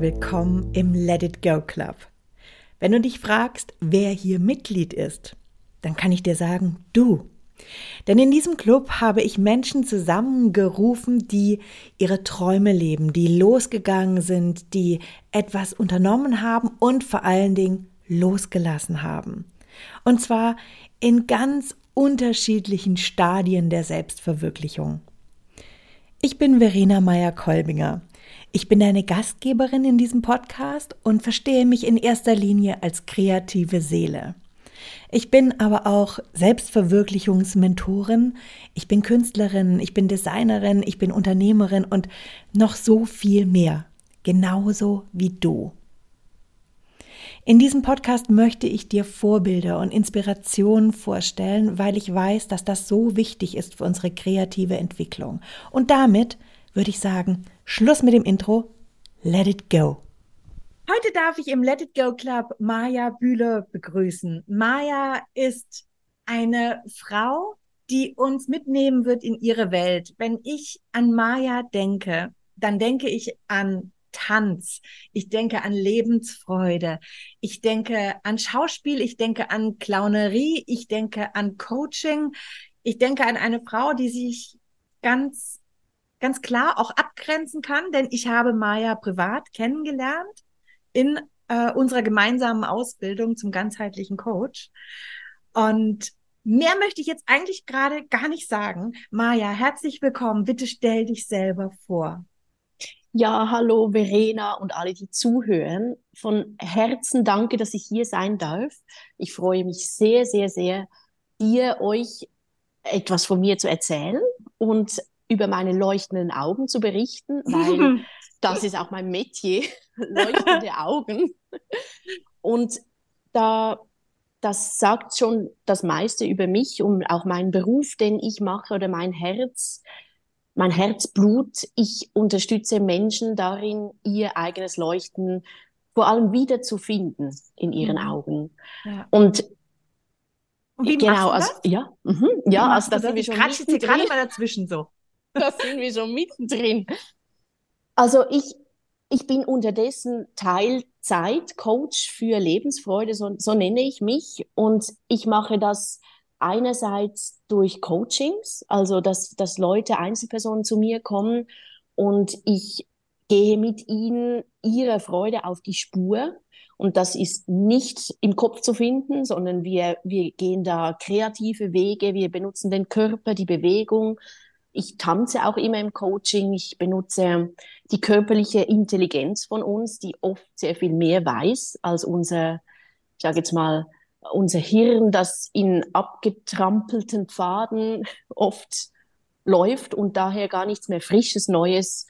willkommen im Let It Go Club. Wenn du dich fragst, wer hier Mitglied ist, dann kann ich dir sagen, du. Denn in diesem Club habe ich Menschen zusammengerufen, die ihre Träume leben, die losgegangen sind, die etwas unternommen haben und vor allen Dingen losgelassen haben. Und zwar in ganz unterschiedlichen Stadien der Selbstverwirklichung. Ich bin Verena Meyer-Kolbinger. Ich bin deine Gastgeberin in diesem Podcast und verstehe mich in erster Linie als kreative Seele. Ich bin aber auch Selbstverwirklichungsmentorin, ich bin Künstlerin, ich bin Designerin, ich bin Unternehmerin und noch so viel mehr, genauso wie du. In diesem Podcast möchte ich dir Vorbilder und Inspirationen vorstellen, weil ich weiß, dass das so wichtig ist für unsere kreative Entwicklung. Und damit würde ich sagen, Schluss mit dem Intro, let it go. Heute darf ich im Let It Go Club Maja Bühler begrüßen. Maja ist eine Frau, die uns mitnehmen wird in ihre Welt. Wenn ich an Maja denke, dann denke ich an Tanz, ich denke an Lebensfreude, ich denke an Schauspiel, ich denke an Clownerie, ich denke an Coaching, ich denke an eine Frau, die sich ganz, ganz klar auch abgrenzen kann, denn ich habe Maya privat kennengelernt in äh, unserer gemeinsamen Ausbildung zum ganzheitlichen Coach. Und Mehr möchte ich jetzt eigentlich gerade gar nicht sagen. Maja, herzlich willkommen. Bitte stell dich selber vor. Ja, hallo Verena und alle, die zuhören. Von Herzen danke, dass ich hier sein darf. Ich freue mich sehr, sehr, sehr, dir euch etwas von mir zu erzählen und über meine leuchtenden Augen zu berichten, weil das ist auch mein Metier, leuchtende Augen. Und da, das sagt schon das meiste über mich und auch meinen Beruf, den ich mache oder mein Herz mein Herzblut. Ich unterstütze Menschen darin, ihr eigenes Leuchten vor allem wiederzufinden in ihren mhm. Augen. Ja. Und wie genau, also, ja, mhm, ja, also da sind wir schon Kratsch jetzt gerade mal dazwischen so. Da sind wir schon mittendrin. Also ich, ich bin unterdessen Teilzeit-Coach für Lebensfreude, so, so nenne ich mich. Und ich mache das einerseits durch Coachings, also dass, dass Leute, Einzelpersonen zu mir kommen und ich gehe mit ihnen ihrer Freude auf die Spur. Und das ist nicht im Kopf zu finden, sondern wir, wir gehen da kreative Wege, wir benutzen den Körper, die Bewegung. Ich tanze auch immer im Coaching. Ich benutze die körperliche Intelligenz von uns, die oft sehr viel mehr weiß als unser, ich sage jetzt mal, unser Hirn, das in abgetrampelten Pfaden oft läuft und daher gar nichts mehr Frisches, Neues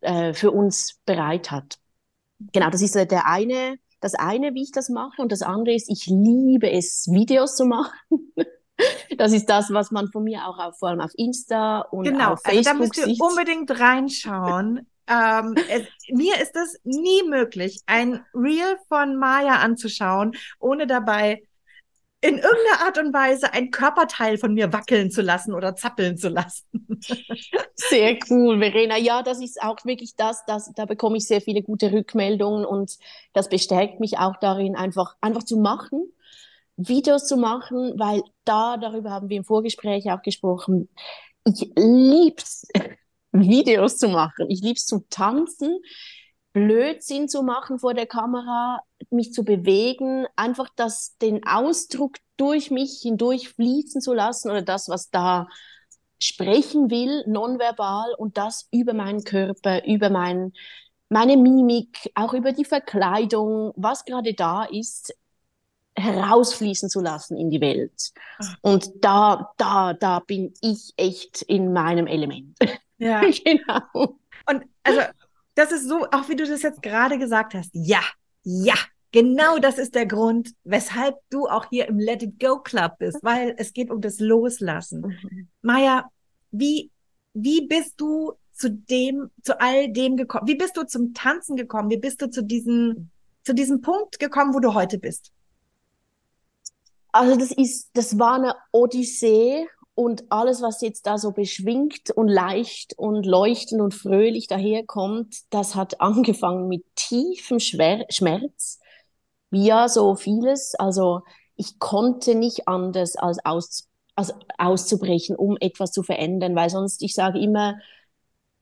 äh, für uns bereit hat. Genau, das ist der eine, das eine, wie ich das mache. Und das andere ist, ich liebe es, Videos zu machen. Das ist das, was man von mir auch auf, vor allem auf Insta und genau, auf Facebook also da müsst ihr sieht. unbedingt reinschauen. Ähm, es, mir ist es nie möglich, ein Reel von Maya anzuschauen, ohne dabei in irgendeiner Art und Weise ein Körperteil von mir wackeln zu lassen oder zappeln zu lassen. Sehr cool, Verena. Ja, das ist auch wirklich das, das, da bekomme ich sehr viele gute Rückmeldungen und das bestärkt mich auch darin, einfach, einfach zu machen, Videos zu machen, weil da, darüber haben wir im Vorgespräch auch gesprochen, ich lieb's, Videos zu machen. Ich liebe es zu tanzen, Blödsinn zu machen vor der Kamera, mich zu bewegen, einfach das, den Ausdruck durch mich hindurch fließen zu lassen oder das, was da sprechen will, nonverbal und das über meinen Körper, über mein, meine Mimik, auch über die Verkleidung, was gerade da ist, herausfließen zu lassen in die Welt. Ach. Und da, da, da bin ich echt in meinem Element. Ja. genau. Und also, das ist so, auch wie du das jetzt gerade gesagt hast. Ja, ja, genau das ist der Grund, weshalb du auch hier im Let It Go Club bist, weil es geht um das Loslassen. Mhm. Maja, wie, wie bist du zu dem, zu all dem gekommen? Wie bist du zum Tanzen gekommen? Wie bist du zu diesem, zu diesem Punkt gekommen, wo du heute bist? Also das ist, das war eine Odyssee Und alles, was jetzt da so beschwingt und leicht und leuchtend und fröhlich daherkommt, das hat angefangen mit tiefem Schwer Schmerz, wie ja so vieles. Also ich konnte nicht anders als, aus, als auszubrechen, um etwas zu verändern, weil sonst, ich sage immer,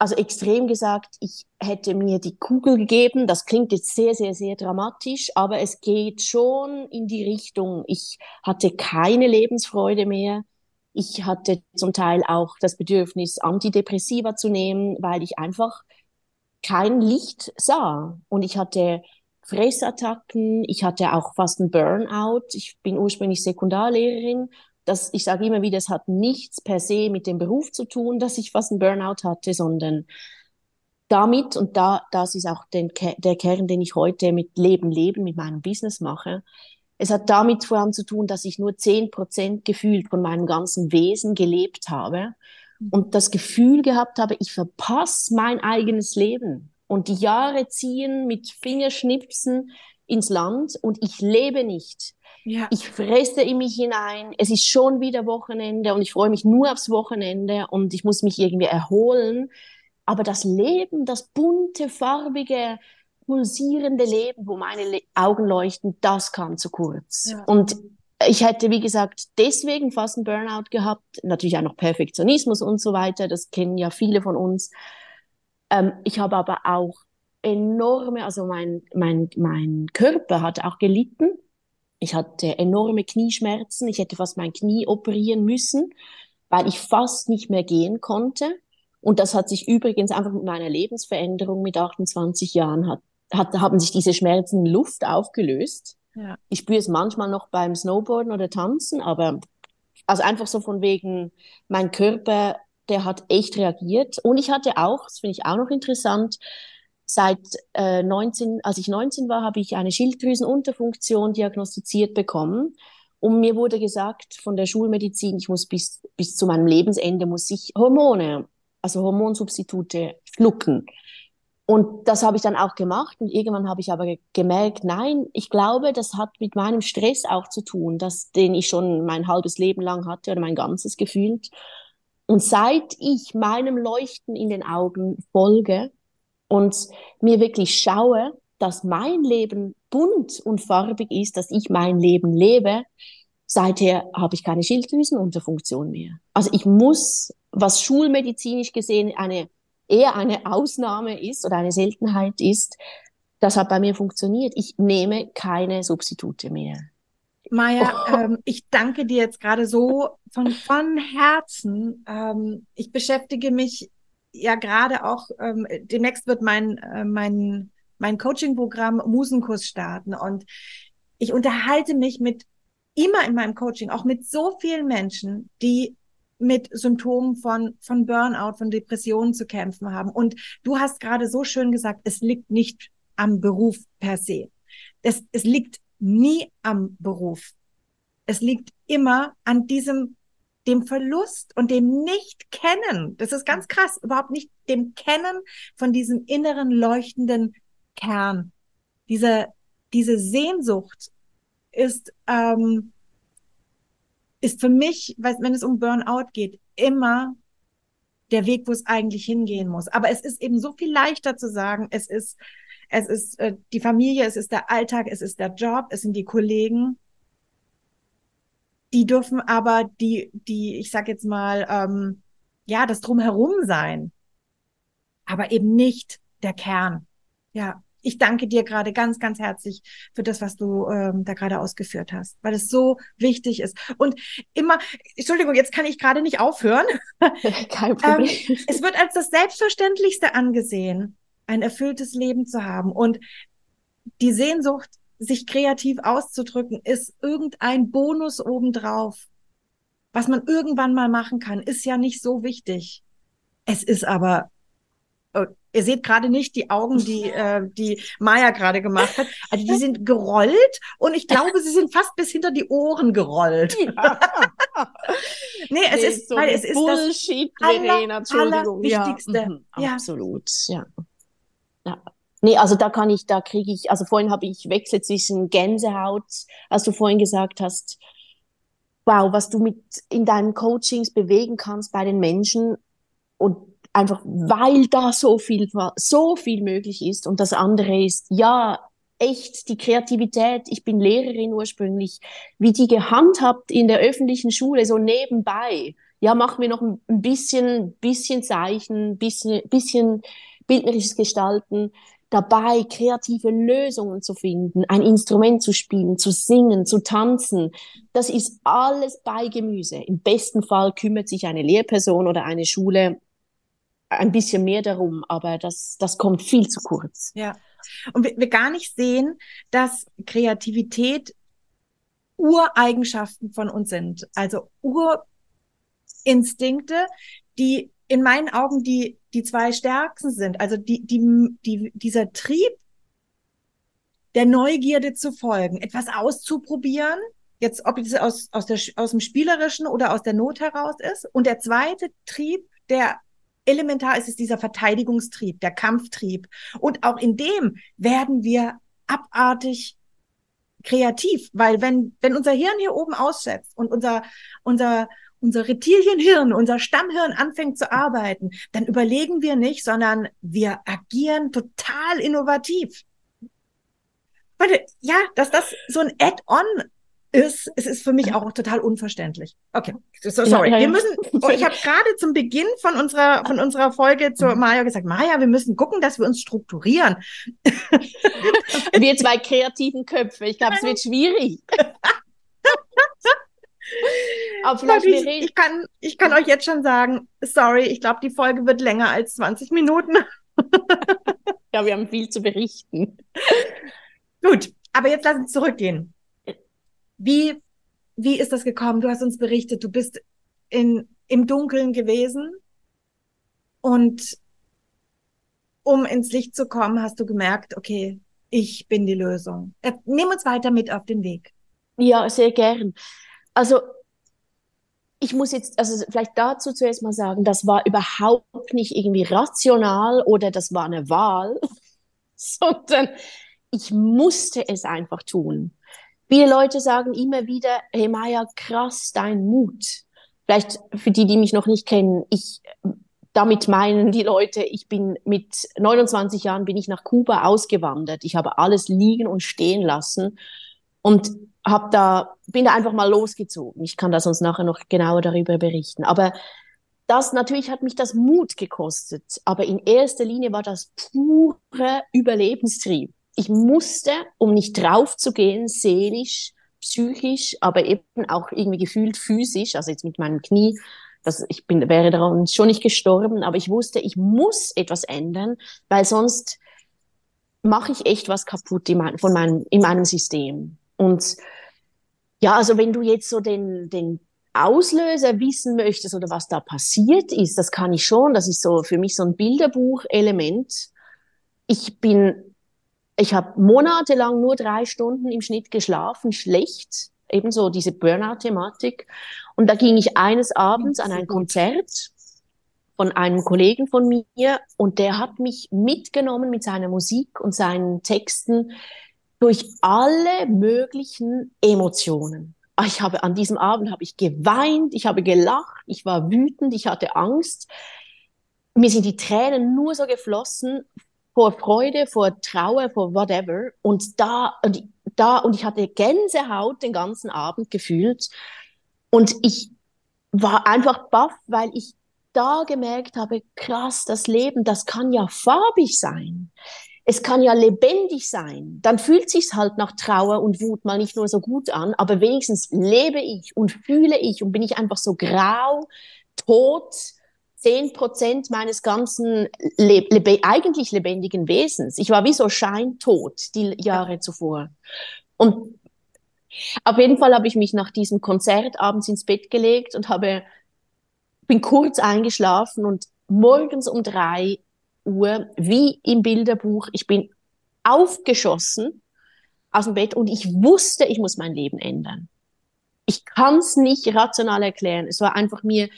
also extrem gesagt, ich hätte mir die Kugel gegeben. Das klingt jetzt sehr, sehr, sehr dramatisch, aber es geht schon in die Richtung. Ich hatte keine Lebensfreude mehr. Ich hatte zum Teil auch das Bedürfnis, Antidepressiva zu nehmen, weil ich einfach kein Licht sah. Und ich hatte Fressattacken, ich hatte auch fast einen Burnout. Ich bin ursprünglich Sekundarlehrerin das, ich sage immer wieder, es hat nichts per se mit dem Beruf zu tun, dass ich fast einen Burnout hatte, sondern damit, und da, das ist auch den, der Kern, den ich heute mit Leben, Leben, mit meinem Business mache. Es hat damit vor allem zu tun, dass ich nur zehn Prozent gefühlt von meinem ganzen Wesen gelebt habe mhm. und das Gefühl gehabt habe, ich verpasse mein eigenes Leben. Und die Jahre ziehen mit Fingerschnipsen ins Land und ich lebe nicht. Ja. Ich fresse in mich hinein. Es ist schon wieder Wochenende und ich freue mich nur aufs Wochenende und ich muss mich irgendwie erholen. Aber das Leben, das bunte, farbige, pulsierende Leben, wo meine Le Augen leuchten, das kam zu kurz. Ja. Und ich hätte, wie gesagt, deswegen fast einen Burnout gehabt. Natürlich auch noch Perfektionismus und so weiter. Das kennen ja viele von uns. Ähm, ich habe aber auch enorme, also mein, mein, mein Körper hat auch gelitten. Ich hatte enorme Knieschmerzen. Ich hätte fast mein Knie operieren müssen, weil ich fast nicht mehr gehen konnte. Und das hat sich übrigens einfach mit meiner Lebensveränderung mit 28 Jahren hat, hat haben sich diese Schmerzen in Luft aufgelöst. Ja. Ich spüre es manchmal noch beim Snowboarden oder Tanzen, aber also einfach so von wegen, mein Körper, der hat echt reagiert. Und ich hatte auch, das finde ich auch noch interessant, Seit äh, 19, als ich 19 war, habe ich eine Schilddrüsenunterfunktion diagnostiziert bekommen. Und mir wurde gesagt von der Schulmedizin, ich muss bis, bis zu meinem Lebensende muss ich Hormone, also Hormonsubstitute schlucken. Und das habe ich dann auch gemacht. Und irgendwann habe ich aber gemerkt, nein, ich glaube, das hat mit meinem Stress auch zu tun, dass, den ich schon mein halbes Leben lang hatte oder mein ganzes gefühlt. Und seit ich meinem Leuchten in den Augen folge, und mir wirklich schaue, dass mein Leben bunt und farbig ist, dass ich mein Leben lebe, seither habe ich keine Schilddrüsenunterfunktion mehr. Also ich muss, was schulmedizinisch gesehen eine eher eine Ausnahme ist oder eine Seltenheit ist, das hat bei mir funktioniert. Ich nehme keine Substitute mehr. Maja, oh. ähm, ich danke dir jetzt gerade so von, von Herzen. Ähm, ich beschäftige mich ja gerade auch, ähm, demnächst wird mein, äh, mein, mein Coaching-Programm Musenkurs starten und ich unterhalte mich mit immer in meinem Coaching, auch mit so vielen Menschen, die mit Symptomen von, von Burnout, von Depressionen zu kämpfen haben. Und du hast gerade so schön gesagt, es liegt nicht am Beruf per se. Es, es liegt nie am Beruf. Es liegt immer an diesem dem Verlust und dem Nicht-Kennen, das ist ganz krass, überhaupt nicht dem Kennen von diesem inneren leuchtenden Kern. Diese, diese Sehnsucht ist, ähm, ist für mich, wenn es um Burnout geht, immer der Weg, wo es eigentlich hingehen muss. Aber es ist eben so viel leichter zu sagen, es ist, es ist äh, die Familie, es ist der Alltag, es ist der Job, es sind die Kollegen. Die dürfen aber die, die, ich sag jetzt mal, ähm, ja, das drumherum sein. Aber eben nicht der Kern. Ja, ich danke dir gerade ganz, ganz herzlich für das, was du ähm, da gerade ausgeführt hast, weil es so wichtig ist. Und immer, Entschuldigung, jetzt kann ich gerade nicht aufhören. Kein Problem. ähm, es wird als das Selbstverständlichste angesehen, ein erfülltes Leben zu haben. Und die Sehnsucht sich kreativ auszudrücken, ist irgendein Bonus obendrauf. Was man irgendwann mal machen kann, ist ja nicht so wichtig. Es ist aber, oh, ihr seht gerade nicht die Augen, die, äh, die Maya gerade gemacht hat. Also die sind gerollt und ich glaube, sie sind fast bis hinter die Ohren gerollt. nee, es nee, ist, so weil es ist Bullshit, das Verena, Entschuldigung. Wichtigste. Ja, mhm, ja. Absolut, ja. ja. Nee, also da kann ich, da kriege ich, also vorhin habe ich Wechsel zwischen Gänsehaut, als du vorhin gesagt hast, wow, was du mit in deinen Coachings bewegen kannst bei den Menschen und einfach weil da so viel so viel möglich ist und das andere ist ja echt die Kreativität. Ich bin Lehrerin ursprünglich, wie die gehandhabt in der öffentlichen Schule so nebenbei. Ja, machen wir noch ein bisschen bisschen Zeichen, bisschen bisschen bildnerisches Gestalten dabei, kreative Lösungen zu finden, ein Instrument zu spielen, zu singen, zu tanzen. Das ist alles bei Gemüse. Im besten Fall kümmert sich eine Lehrperson oder eine Schule ein bisschen mehr darum, aber das, das kommt viel zu kurz. Ja. Und wir, wir gar nicht sehen, dass Kreativität Ureigenschaften von uns sind. Also Urinstinkte, die in meinen Augen die, die zwei stärksten sind. Also die, die, die, dieser Trieb, der Neugierde zu folgen, etwas auszuprobieren, jetzt ob es aus, aus, der, aus dem Spielerischen oder aus der Not heraus ist. Und der zweite Trieb, der elementar ist, ist dieser Verteidigungstrieb, der Kampftrieb. Und auch in dem werden wir abartig kreativ, weil wenn, wenn unser Hirn hier oben aussetzt und unser, unser, unser Reptilienhirn, unser Stammhirn anfängt zu arbeiten, dann überlegen wir nicht, sondern wir agieren total innovativ. Ja, dass das so ein Add-on ist, es ist für mich auch total unverständlich. Okay, so, sorry. Wir müssen, oh, ich habe gerade zum Beginn von unserer, von unserer Folge zu mhm. Maja gesagt, Maja, wir müssen gucken, dass wir uns strukturieren. wir zwei kreativen Köpfe, ich glaube, es wird schwierig. Aber vielleicht ich, ich, kann, ich kann euch jetzt schon sagen, sorry, ich glaube, die Folge wird länger als 20 Minuten. ja, wir haben viel zu berichten. Gut, aber jetzt lass uns zurückgehen. Wie, wie ist das gekommen? Du hast uns berichtet, du bist in, im Dunkeln gewesen und um ins Licht zu kommen, hast du gemerkt, okay, ich bin die Lösung. Nimm uns weiter mit auf den Weg. Ja, sehr gern. Also ich muss jetzt, also vielleicht dazu zuerst mal sagen, das war überhaupt nicht irgendwie rational oder das war eine Wahl, sondern ich musste es einfach tun. Viele Leute sagen immer wieder, hey Maya, krass, dein Mut. Vielleicht für die, die mich noch nicht kennen, ich, damit meinen die Leute, ich bin mit 29 Jahren bin ich nach Kuba ausgewandert. Ich habe alles liegen und stehen lassen und hab da, bin da einfach mal losgezogen. Ich kann da sonst nachher noch genauer darüber berichten. Aber das natürlich hat mich das Mut gekostet. Aber in erster Linie war das pure Überlebenstrieb. Ich musste, um nicht drauf zu gehen, seelisch, psychisch, aber eben auch irgendwie gefühlt physisch, also jetzt mit meinem Knie, das, ich bin, wäre daran schon nicht gestorben, aber ich wusste, ich muss etwas ändern, weil sonst mache ich echt was kaputt in, mein, von meinem, in meinem System. Und ja, also wenn du jetzt so den, den Auslöser wissen möchtest oder was da passiert ist, das kann ich schon. Das ist so für mich so ein Bilderbuch-Element. Ich bin, ich habe monatelang nur drei Stunden im Schnitt geschlafen, schlecht. Ebenso diese Burnout-Thematik. Und da ging ich eines Abends an ein Konzert von einem Kollegen von mir und der hat mich mitgenommen mit seiner Musik und seinen Texten durch alle möglichen Emotionen. Ah, ich habe an diesem Abend habe ich geweint, ich habe gelacht, ich war wütend, ich hatte Angst. Mir sind die Tränen nur so geflossen vor Freude, vor Trauer, vor whatever. Und da, und da, und ich hatte Gänsehaut den ganzen Abend gefühlt. Und ich war einfach baff, weil ich da gemerkt habe, krass, das Leben, das kann ja farbig sein es kann ja lebendig sein. Dann fühlt sich's halt nach Trauer und Wut mal nicht nur so gut an, aber wenigstens lebe ich und fühle ich und bin ich einfach so grau, tot, zehn Prozent meines ganzen le lebe eigentlich lebendigen Wesens. Ich war wie so scheintot die Jahre zuvor. Und auf jeden Fall habe ich mich nach diesem Konzert abends ins Bett gelegt und habe bin kurz eingeschlafen und morgens um drei Uhr, wie im Bilderbuch. Ich bin aufgeschossen aus dem Bett und ich wusste, ich muss mein Leben ändern. Ich kann es nicht rational erklären. Es war einfach mir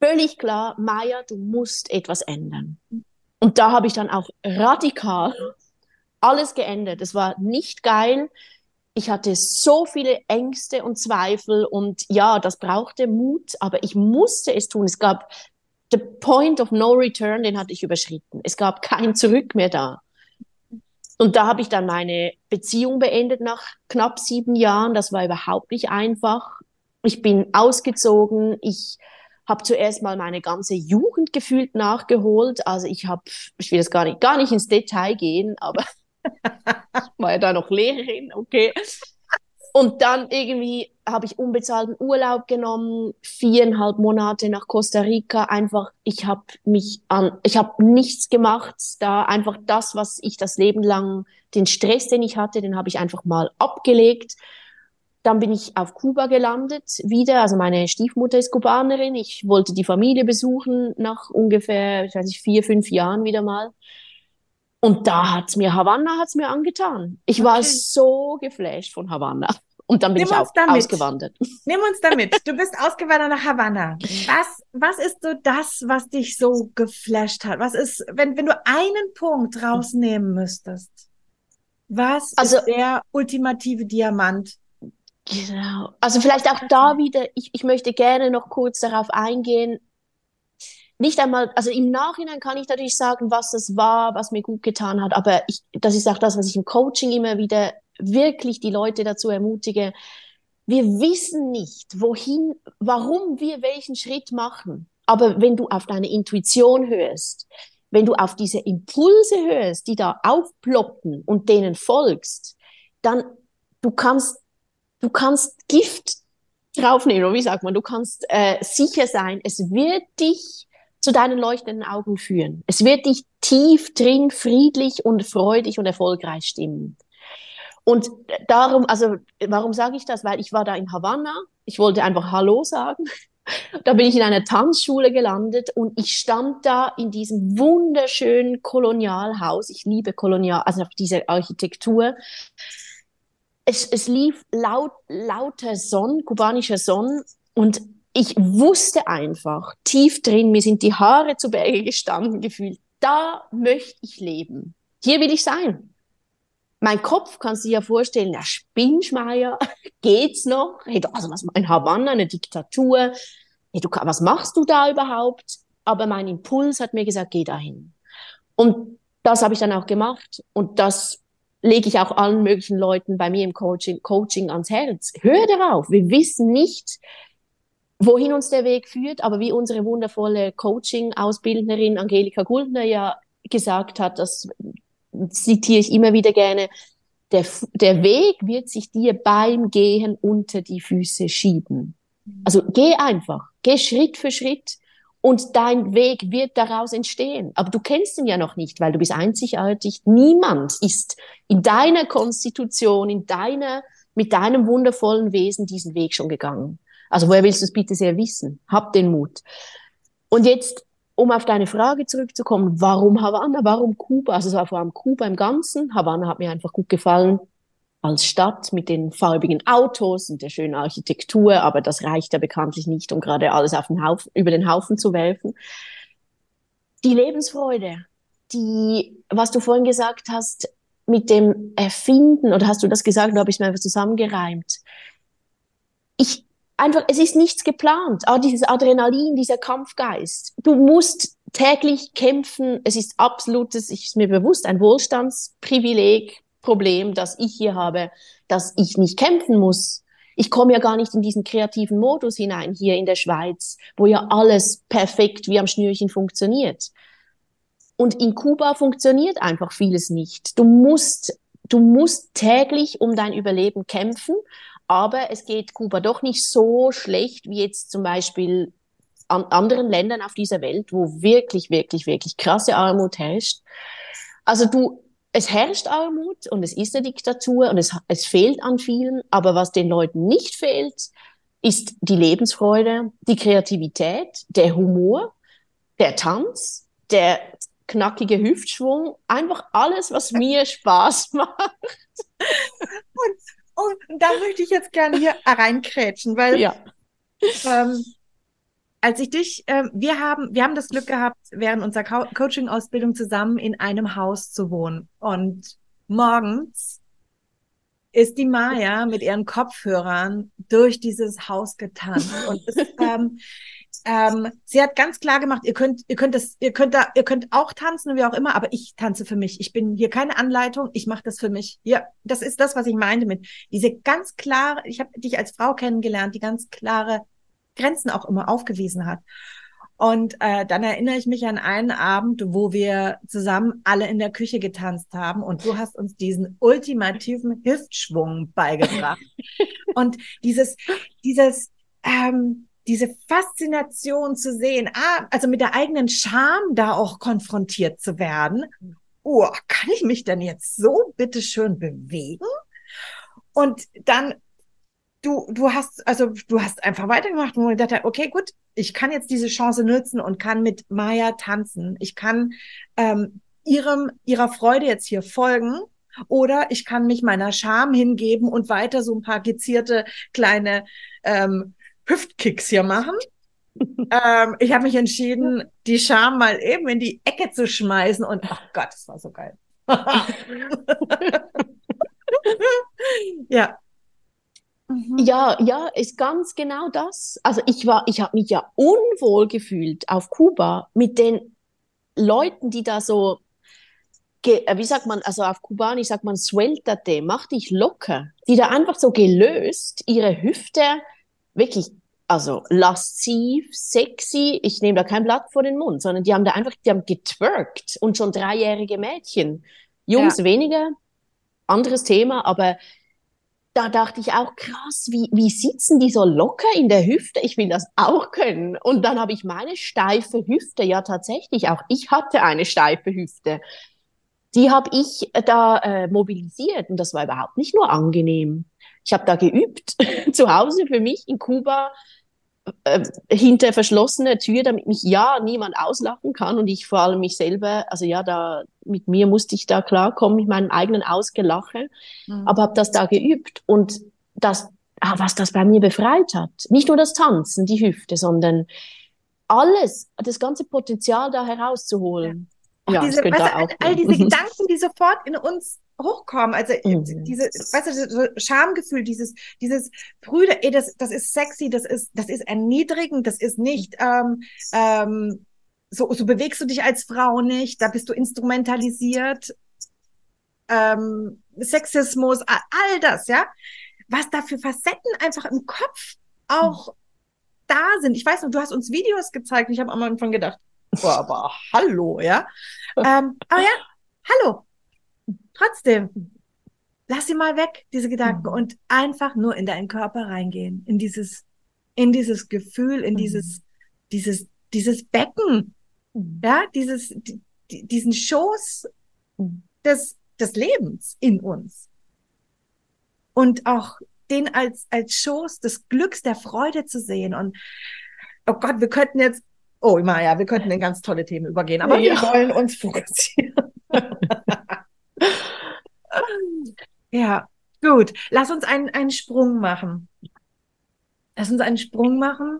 völlig klar, Maya, du musst etwas ändern. Und da habe ich dann auch radikal alles geändert. Es war nicht geil. ich hatte so viele Ängste und Zweifel und ja, das brauchte Mut, aber ich musste es tun. Es gab the point of no return, den hatte ich überschritten. Es gab kein Zurück mehr da. Und da habe ich dann meine Beziehung beendet nach knapp sieben Jahren. Das war überhaupt nicht einfach. Ich bin ausgezogen. Ich habe zuerst mal meine ganze Jugend gefühlt nachgeholt. Also ich habe, ich will jetzt gar nicht, gar nicht ins Detail gehen, aber ich war ja da noch Lehrerin, okay. Und dann irgendwie habe ich unbezahlten Urlaub genommen, viereinhalb Monate nach Costa Rica. Einfach, ich habe mich an, ich habe nichts gemacht. Da einfach das, was ich das Leben lang, den Stress, den ich hatte, den habe ich einfach mal abgelegt. Dann bin ich auf Kuba gelandet wieder. Also meine Stiefmutter ist Kubanerin. Ich wollte die Familie besuchen nach ungefähr, ich weiß nicht, vier, fünf Jahren wieder mal. Und da hat's mir, Havanna hat's mir angetan. Ich okay. war so geflasht von Havanna. Und dann bin Nimm ich auch ausgewandert. Nimm uns damit. Du bist ausgewandert nach Havanna. Was, was ist so das, was dich so geflasht hat? Was ist, wenn, wenn du einen Punkt rausnehmen müsstest? Was also, ist der ultimative Diamant? Genau. Also vielleicht auch da wieder, ich, ich möchte gerne noch kurz darauf eingehen, nicht einmal, also im Nachhinein kann ich natürlich sagen, was es war, was mir gut getan hat, aber ich, das ist auch das, was ich im Coaching immer wieder wirklich die Leute dazu ermutige. Wir wissen nicht, wohin, warum wir welchen Schritt machen. Aber wenn du auf deine Intuition hörst, wenn du auf diese Impulse hörst, die da aufploppen und denen folgst, dann du kannst, du kannst Gift draufnehmen, oder wie sagt man, du kannst äh, sicher sein, es wird dich zu deinen leuchtenden Augen führen. Es wird dich tief drin friedlich und freudig und erfolgreich stimmen. Und darum, also warum sage ich das? Weil ich war da in Havanna, ich wollte einfach Hallo sagen. Da bin ich in einer Tanzschule gelandet und ich stand da in diesem wunderschönen Kolonialhaus. Ich liebe Kolonial, also diese Architektur. Es, es lief laut, lauter Sonn, kubanischer Sonn und ich wusste einfach, tief drin, mir sind die Haare zu Berge gestanden gefühlt, da möchte ich leben. Hier will ich sein. Mein Kopf du dir ja vorstellen, der Spinnschmeier, geht's noch? Hey, also was in Havanna, eine Diktatur. Hey, du, was machst du da überhaupt? Aber mein Impuls hat mir gesagt, geh dahin. Und das habe ich dann auch gemacht. Und das lege ich auch allen möglichen Leuten bei mir im Coaching, Coaching ans Herz. Hör darauf. Wir wissen nicht, wohin uns der Weg führt, aber wie unsere wundervolle Coaching-Ausbildnerin Angelika Guldner ja gesagt hat, das zitiere ich immer wieder gerne, der, der Weg wird sich dir beim Gehen unter die Füße schieben. Also geh einfach, geh Schritt für Schritt und dein Weg wird daraus entstehen. Aber du kennst ihn ja noch nicht, weil du bist einzigartig. Niemand ist in deiner Konstitution, in deiner, mit deinem wundervollen Wesen diesen Weg schon gegangen. Also woher willst du es bitte sehr wissen? Hab den Mut. Und jetzt, um auf deine Frage zurückzukommen, warum Havanna, warum Kuba? Also es war vor allem Kuba im Ganzen. Havanna hat mir einfach gut gefallen als Stadt mit den farbigen Autos und der schönen Architektur, aber das reicht ja bekanntlich nicht, um gerade alles auf den Haufen, über den Haufen zu werfen. Die Lebensfreude, die, was du vorhin gesagt hast, mit dem Erfinden, oder hast du das gesagt, oder habe ich es mir einfach zusammengereimt? Ich, einfach, es ist nichts geplant. Ah, dieses Adrenalin, dieser Kampfgeist. Du musst täglich kämpfen. Es ist absolutes, ich ist mir bewusst, ein Wohlstandsprivileg, Problem, das ich hier habe, dass ich nicht kämpfen muss. Ich komme ja gar nicht in diesen kreativen Modus hinein hier in der Schweiz, wo ja alles perfekt wie am Schnürchen funktioniert. Und in Kuba funktioniert einfach vieles nicht. Du musst, du musst täglich um dein Überleben kämpfen aber es geht Kuba doch nicht so schlecht wie jetzt zum Beispiel an anderen Ländern auf dieser Welt, wo wirklich, wirklich, wirklich krasse Armut herrscht. Also du, es herrscht Armut und es ist eine Diktatur und es, es fehlt an vielen, aber was den Leuten nicht fehlt, ist die Lebensfreude, die Kreativität, der Humor, der Tanz, der knackige Hüftschwung, einfach alles, was mir Spaß macht. Und und da möchte ich jetzt gerne hier reinkrätschen, weil ja. ähm, als ich dich, äh, wir haben, wir haben das Glück gehabt, während unserer Co Coaching-Ausbildung zusammen in einem Haus zu wohnen. Und morgens ist die Maya mit ihren Kopfhörern durch dieses Haus getanzt. Und es, ähm, ähm, sie hat ganz klar gemacht, ihr könnt, ihr könnt das, ihr könnt da, ihr könnt auch tanzen, wie auch immer, aber ich tanze für mich. Ich bin hier keine Anleitung, ich mache das für mich. Ja, das ist das, was ich meinte mit diese ganz klare, ich habe dich als Frau kennengelernt, die ganz klare Grenzen auch immer aufgewiesen hat. Und äh, dann erinnere ich mich an einen Abend, wo wir zusammen alle in der Küche getanzt haben und du hast uns diesen ultimativen Hüftschwung beigebracht. und dieses, dieses, ähm, diese Faszination zu sehen, ah, also mit der eigenen Scham da auch konfrontiert zu werden. Oh, kann ich mich denn jetzt so bitteschön bewegen? Und dann du, du hast, also du hast einfach weitergemacht und gedacht, okay, gut, ich kann jetzt diese Chance nutzen und kann mit Maya tanzen. Ich kann ähm, ihrem, ihrer Freude jetzt hier folgen. Oder ich kann mich meiner Scham hingeben und weiter so ein paar gezierte kleine ähm, Hüftkicks hier machen. ähm, ich habe mich entschieden, die Scham mal eben in die Ecke zu schmeißen und ach Gott, das war so geil. ja, Mhm. Ja, ja, ist ganz genau das. Also ich war, ich habe mich ja unwohl gefühlt auf Kuba mit den Leuten, die da so, äh, wie sagt man, also auf Kubanisch sagt man sueltate, mach dich locker, die da einfach so gelöst ihre Hüfte wirklich, also lasziv, sexy, ich nehme da kein Blatt vor den Mund, sondern die haben da einfach, die haben getwerkt und schon dreijährige Mädchen. Jungs ja. weniger, anderes Thema, aber da dachte ich auch, krass, wie, wie sitzen die so locker in der Hüfte? Ich will das auch können. Und dann habe ich meine steife Hüfte, ja tatsächlich, auch ich hatte eine steife Hüfte. Die habe ich da äh, mobilisiert und das war überhaupt nicht nur angenehm. Ich habe da geübt, zu Hause für mich in Kuba, äh, hinter verschlossener Tür, damit mich ja niemand auslachen kann und ich vor allem mich selber, also ja, da mit mir musste ich da klarkommen, mit meinem eigenen Ausgelache, mhm. aber habe das da geübt und das, ah, was das bei mir befreit hat, nicht nur das Tanzen, die Hüfte, sondern alles, das ganze Potenzial da herauszuholen. Ja. diese, weißt all, all diese Gedanken, die sofort in uns hochkommen. Also mhm. diese, weißt du, Schamgefühl, dieses, dieses Brüder, ey, das, das ist sexy, das ist, das ist erniedrigend, das ist nicht, ähm, ähm, so, so bewegst du dich als Frau nicht, da bist du instrumentalisiert. Ähm, Sexismus, all das, ja. Was da für Facetten einfach im Kopf auch mhm. da sind. Ich weiß noch, du hast uns Videos gezeigt ich habe am Anfang gedacht, aber hallo, ja. ähm, aber ja, hallo, trotzdem, lass sie mal weg, diese Gedanken, mhm. und einfach nur in deinen Körper reingehen, in dieses, in dieses Gefühl, in mhm. dieses, dieses, dieses Becken, mhm. ja, dieses, die, diesen Schoß mhm. des, des Lebens in uns. Und auch den als, als Schoß des Glücks, der Freude zu sehen. Und, oh Gott, wir könnten jetzt, oh, Maja, wir könnten in ganz tolle Themen übergehen, aber ja. wir wollen uns fokussieren. Ja, gut. Lass uns einen, einen Sprung machen. Lass uns einen Sprung machen.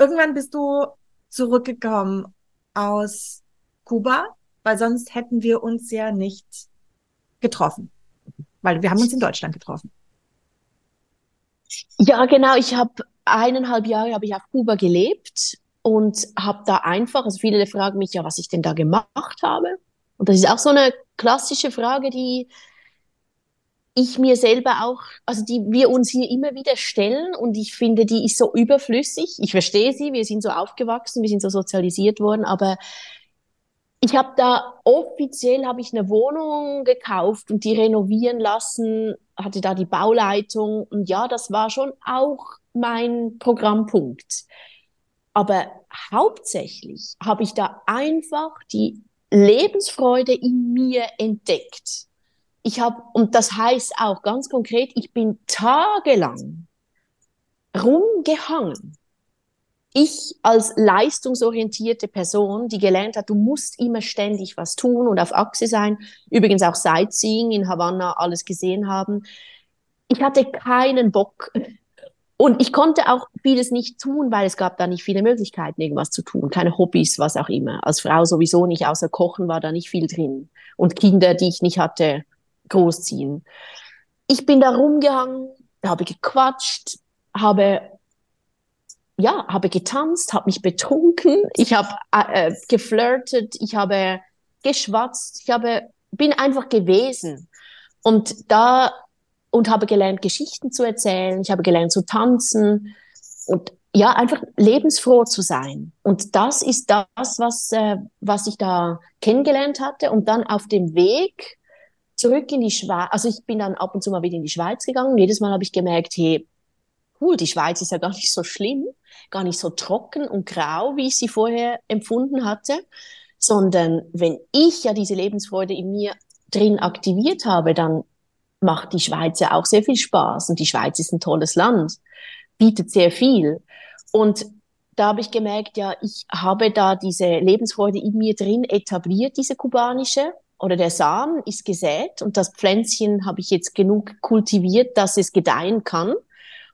Irgendwann bist du zurückgekommen aus Kuba, weil sonst hätten wir uns ja nicht getroffen. Weil wir haben uns in Deutschland getroffen. Ja, genau. Ich habe eineinhalb Jahre habe ich auf Kuba gelebt und habe da einfach, also viele fragen mich ja, was ich denn da gemacht habe. Und das ist auch so eine klassische Frage, die ich mir selber auch, also die wir uns hier immer wieder stellen und ich finde, die ist so überflüssig. Ich verstehe sie, wir sind so aufgewachsen, wir sind so sozialisiert worden, aber ich habe da offiziell habe ich eine Wohnung gekauft und die renovieren lassen, hatte da die Bauleitung und ja, das war schon auch mein Programmpunkt. Aber hauptsächlich habe ich da einfach die Lebensfreude in mir entdeckt ich habe, und das heißt auch ganz konkret, ich bin tagelang rumgehangen. Ich als leistungsorientierte Person, die gelernt hat, du musst immer ständig was tun und auf Achse sein, übrigens auch Sightseeing in Havanna alles gesehen haben. Ich hatte keinen Bock. Und ich konnte auch vieles nicht tun, weil es gab da nicht viele Möglichkeiten, irgendwas zu tun. Keine Hobbys, was auch immer. Als Frau sowieso nicht, außer Kochen war da nicht viel drin. Und Kinder, die ich nicht hatte, großziehen. ich bin da rumgehangen, habe gequatscht, habe ja, habe getanzt, habe mich betrunken, ich habe äh, geflirtet, ich habe geschwatzt, ich habe bin einfach gewesen und da und habe gelernt Geschichten zu erzählen, ich habe gelernt zu tanzen und ja, einfach lebensfroh zu sein. Und das ist das, was, äh, was ich da kennengelernt hatte. Und dann auf dem Weg zurück in die Schweiz, also ich bin dann ab und zu mal wieder in die Schweiz gegangen. Jedes Mal habe ich gemerkt, hey, cool, die Schweiz ist ja gar nicht so schlimm, gar nicht so trocken und grau, wie ich sie vorher empfunden hatte, sondern wenn ich ja diese Lebensfreude in mir drin aktiviert habe, dann macht die Schweiz ja auch sehr viel Spaß und die Schweiz ist ein tolles Land, bietet sehr viel. Und da habe ich gemerkt, ja, ich habe da diese Lebensfreude in mir drin etabliert, diese kubanische, oder der Samen ist gesät und das Pflänzchen habe ich jetzt genug kultiviert, dass es gedeihen kann.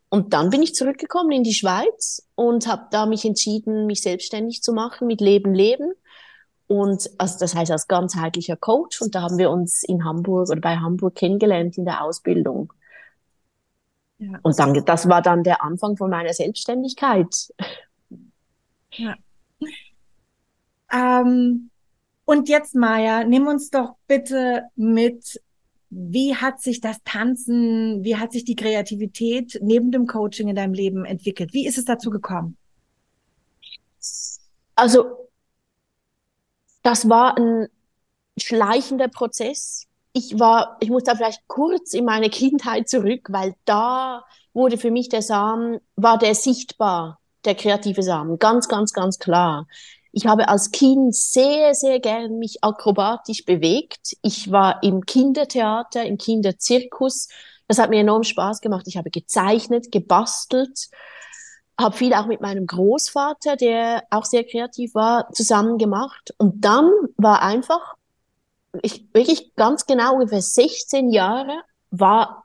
Und dann bin ich zurückgekommen in die Schweiz und habe da mich entschieden, mich selbstständig zu machen mit Leben, Leben. Und also das heißt als ganzheitlicher Coach. Und da haben wir uns in Hamburg oder bei Hamburg kennengelernt in der Ausbildung. Ja. Und dann, das war dann der Anfang von meiner Selbstständigkeit. Ja. Ähm, und jetzt, Maja, nimm uns doch bitte mit, wie hat sich das Tanzen, wie hat sich die Kreativität neben dem Coaching in deinem Leben entwickelt? Wie ist es dazu gekommen? Also, das war ein schleichender Prozess ich war, ich muss da vielleicht kurz in meine Kindheit zurück, weil da wurde für mich der Samen, war der sichtbar, der kreative Samen, ganz, ganz, ganz klar. Ich habe als Kind sehr, sehr gern mich akrobatisch bewegt. Ich war im Kindertheater, im Kinderzirkus. Das hat mir enorm Spaß gemacht. Ich habe gezeichnet, gebastelt, habe viel auch mit meinem Großvater, der auch sehr kreativ war, zusammen gemacht. Und dann war einfach ich wirklich ganz genau ungefähr 16 Jahre war,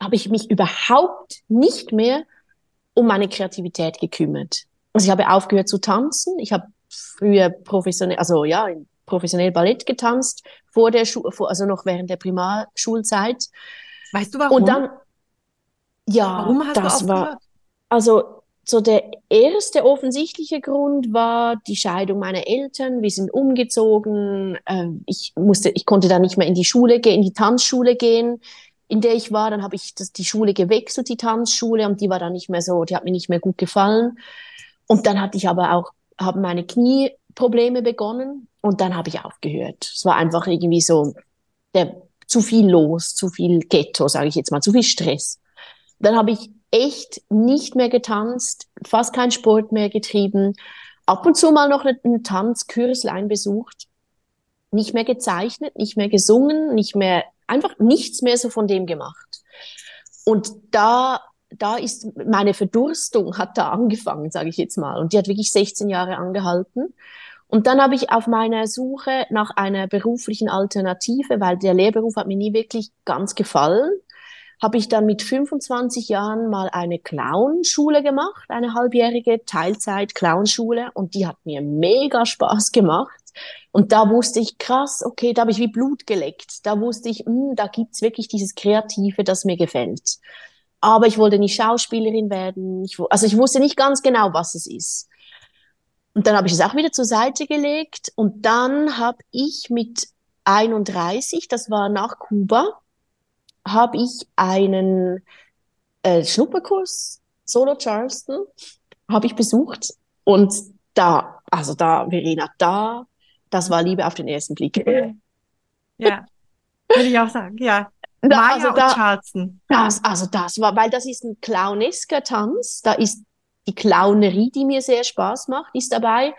habe ich mich überhaupt nicht mehr um meine Kreativität gekümmert. Also ich habe aufgehört zu tanzen. Ich habe früher professionell, also ja, professionell Ballett getanzt vor der Schule, also noch während der Primarschulzeit. Weißt du warum? Und dann, ja, warum hast das du war, also so der erste offensichtliche Grund war die Scheidung meiner Eltern. Wir sind umgezogen. Ähm, ich musste, ich konnte dann nicht mehr in die Schule gehen, in die Tanzschule gehen, in der ich war. Dann habe ich das, die Schule gewechselt, die Tanzschule, und die war dann nicht mehr so, die hat mir nicht mehr gut gefallen. Und dann hatte ich aber auch, haben meine Knieprobleme begonnen und dann habe ich aufgehört. Es war einfach irgendwie so der, zu viel los, zu viel Ghetto, sage ich jetzt mal, zu viel Stress. Dann habe ich echt nicht mehr getanzt, fast keinen Sport mehr getrieben, ab und zu mal noch einen Tanzkurslein besucht, nicht mehr gezeichnet, nicht mehr gesungen, nicht mehr, einfach nichts mehr so von dem gemacht. Und da, da ist meine Verdurstung hat da angefangen, sage ich jetzt mal. Und die hat wirklich 16 Jahre angehalten. Und dann habe ich auf meiner Suche nach einer beruflichen Alternative, weil der Lehrberuf hat mir nie wirklich ganz gefallen, habe ich dann mit 25 Jahren mal eine Clownschule gemacht, eine halbjährige Teilzeit-Clownschule und die hat mir mega Spaß gemacht. Und da wusste ich, krass, okay, da habe ich wie Blut geleckt. Da wusste ich, mh, hm, da gibt's wirklich dieses Kreative, das mir gefällt. Aber ich wollte nicht Schauspielerin werden. Ich, also ich wusste nicht ganz genau, was es ist. Und dann habe ich es auch wieder zur Seite gelegt. Und dann habe ich mit 31, das war nach Kuba, habe ich einen äh, Schnupperkurs Solo Charleston habe ich besucht und da, also da, Verena, da, das war Liebe auf den ersten Blick. Ja, würde ich auch sagen, ja. Da, Maya also da, und Charleston. Das, also das war, weil das ist ein clownesker Tanz, da ist die Clownerie, die mir sehr Spaß macht, ist dabei,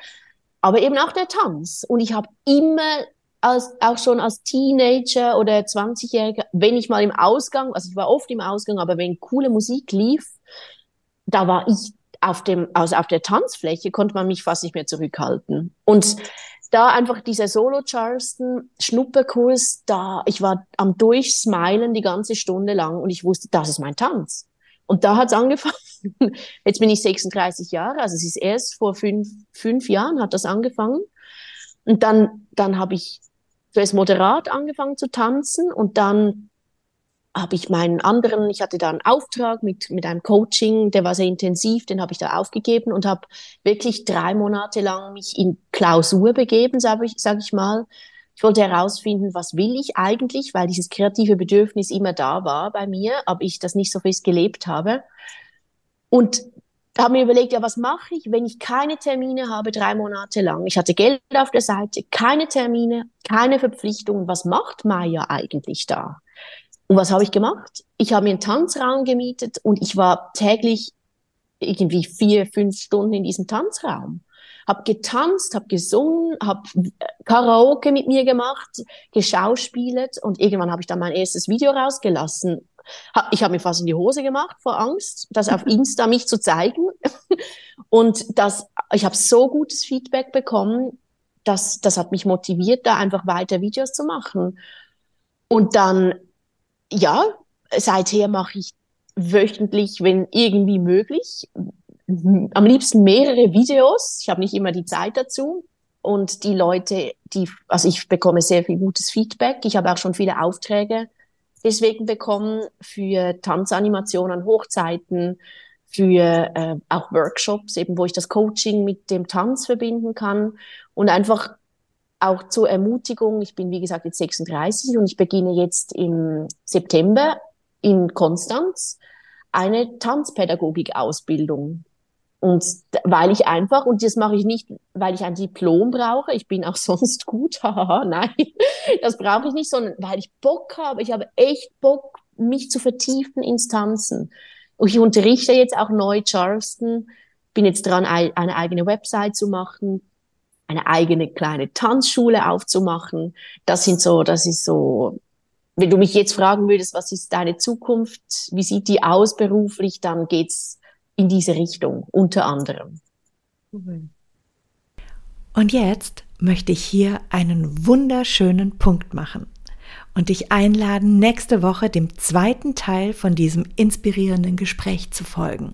aber eben auch der Tanz. Und ich habe immer als, auch schon als Teenager oder 20-Jähriger, wenn ich mal im Ausgang, also ich war oft im Ausgang, aber wenn coole Musik lief, da war ich auf dem, also auf der Tanzfläche konnte man mich fast nicht mehr zurückhalten. Und da einfach dieser Solo Charleston Schnupperkurs, da ich war am Durchsmilen die ganze Stunde lang und ich wusste, das ist mein Tanz. Und da hat's angefangen. Jetzt bin ich 36 Jahre, also es ist erst vor fünf, fünf Jahren hat das angefangen. Und dann, dann habe ich zuerst moderat angefangen zu tanzen und dann habe ich meinen anderen, ich hatte da einen Auftrag mit, mit einem Coaching, der war sehr intensiv, den habe ich da aufgegeben und habe wirklich drei Monate lang mich in Klausur begeben, sage ich, sag ich mal. Ich wollte herausfinden, was will ich eigentlich, weil dieses kreative Bedürfnis immer da war bei mir, aber ich das nicht so fest gelebt habe. Und habe mir überlegt, ja, was mache ich, wenn ich keine Termine habe, drei Monate lang? Ich hatte Geld auf der Seite, keine Termine, keine Verpflichtungen. Was macht Maya eigentlich da? Und was habe ich gemacht? Ich habe mir einen Tanzraum gemietet und ich war täglich irgendwie vier, fünf Stunden in diesem Tanzraum. Hab getanzt, hab gesungen, hab Karaoke mit mir gemacht, geschauspielt und irgendwann habe ich dann mein erstes Video rausgelassen. Ich habe mir fast in die Hose gemacht vor Angst, das auf Insta mich zu zeigen. Und das, ich habe so gutes Feedback bekommen, dass das hat mich motiviert, da einfach weiter Videos zu machen. Und dann ja, seither mache ich wöchentlich, wenn irgendwie möglich, am liebsten mehrere Videos. Ich habe nicht immer die Zeit dazu. Und die Leute, die, also ich bekomme sehr viel gutes Feedback. Ich habe auch schon viele Aufträge deswegen bekommen für Tanzanimationen, Hochzeiten, für äh, auch Workshops, eben wo ich das Coaching mit dem Tanz verbinden kann und einfach auch zur Ermutigung, ich bin wie gesagt jetzt 36 und ich beginne jetzt im September in Konstanz eine Tanzpädagogik-Ausbildung. Und weil ich einfach, und das mache ich nicht, weil ich ein Diplom brauche, ich bin auch sonst gut, haha, nein, das brauche ich nicht, sondern weil ich Bock habe, ich habe echt Bock, mich zu vertiefen ins Tanzen. Und ich unterrichte jetzt auch neu Charleston, bin jetzt dran, eine eigene Website zu machen, eine eigene kleine Tanzschule aufzumachen. Das sind so, das ist so, wenn du mich jetzt fragen würdest, was ist deine Zukunft, wie sieht die aus beruflich, dann geht's in diese Richtung, unter anderem. Und jetzt möchte ich hier einen wunderschönen Punkt machen und dich einladen, nächste Woche dem zweiten Teil von diesem inspirierenden Gespräch zu folgen.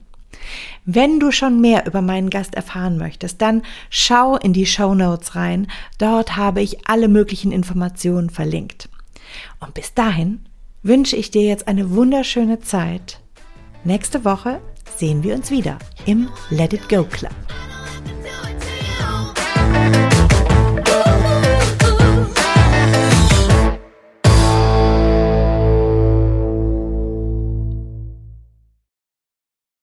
Wenn du schon mehr über meinen Gast erfahren möchtest, dann schau in die Show Notes rein. Dort habe ich alle möglichen Informationen verlinkt. Und bis dahin wünsche ich dir jetzt eine wunderschöne Zeit. Nächste Woche sehen wir uns wieder im Let It Go Club.